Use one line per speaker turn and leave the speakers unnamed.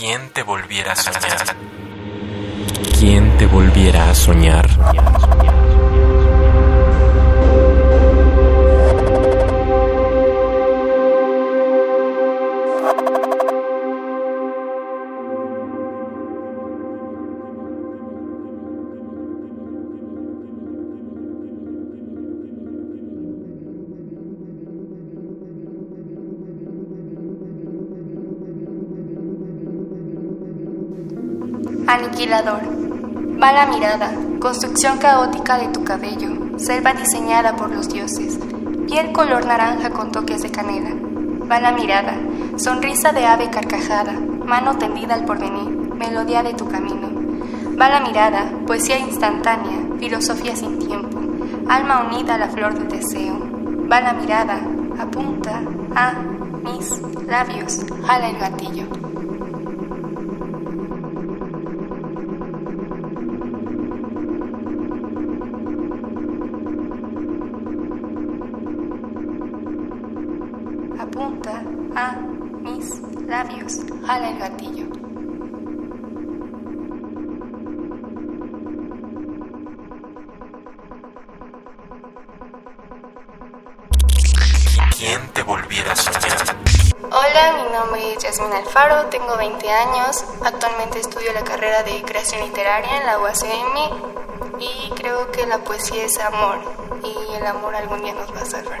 ¿Quién te volviera a soñar? ¿Quién te volviera a soñar?
Aniquilador. Va la mirada, construcción caótica de tu cabello, selva diseñada por los dioses, piel color naranja con toques de canela. Va la mirada, sonrisa de ave carcajada, mano tendida al porvenir, melodía de tu camino. Va la mirada, poesía instantánea, filosofía sin tiempo, alma unida a la flor del deseo. Va la mirada, apunta a mis labios, jala el gatillo. Apunta a mis labios. Jala el gatillo.
¿Quién te volviera a soñar?
Hola, mi nombre es Yasmina Alfaro, tengo 20 años, actualmente estudio la carrera de creación literaria en la UACM y creo que la poesía es amor y el amor algún día nos va a salvar.